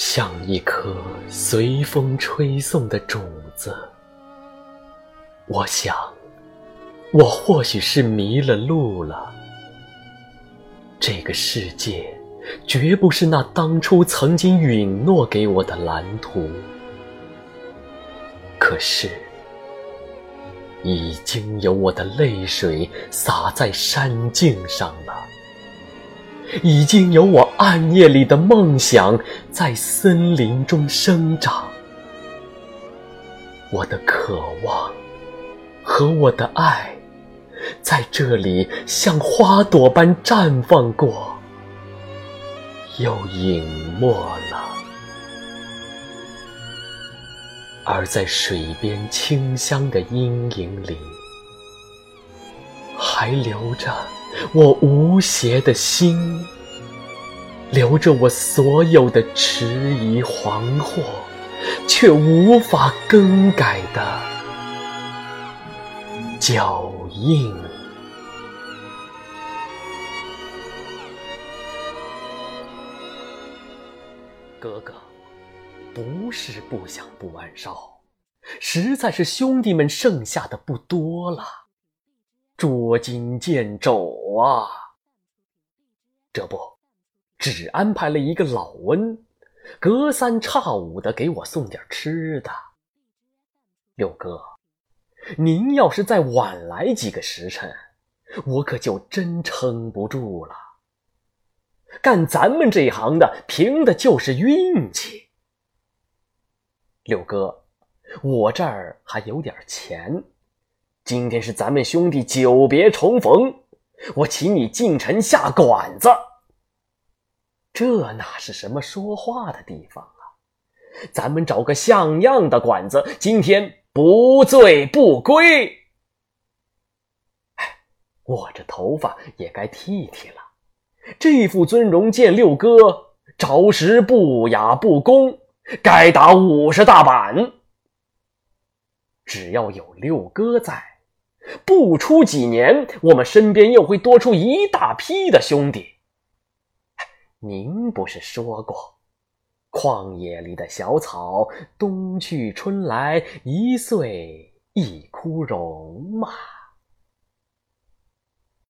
像一颗随风吹送的种子，我想，我或许是迷了路了。这个世界绝不是那当初曾经允诺给我的蓝图，可是，已经有我的泪水洒在山径上了。已经有我暗夜里的梦想在森林中生长，我的渴望和我的爱在这里像花朵般绽放过，又隐没了，而在水边清香的阴影里，还留着。我无邪的心，留着我所有的迟疑惶惑，却无法更改的脚印。哥哥，不是不想不晚烧，实在是兄弟们剩下的不多了。捉襟见肘啊！这不，只安排了一个老温，隔三差五的给我送点吃的。六哥，您要是再晚来几个时辰，我可就真撑不住了。干咱们这一行的，凭的就是运气。六哥，我这儿还有点钱。今天是咱们兄弟久别重逢，我请你进城下馆子。这哪是什么说话的地方啊？咱们找个像样的馆子，今天不醉不归。哎，我这头发也该剃剃了，这副尊容见六哥着实不雅不恭，该打五十大板。只要有六哥在。不出几年，我们身边又会多出一大批的兄弟。您不是说过，旷野里的小草，冬去春来，一岁一枯荣吗？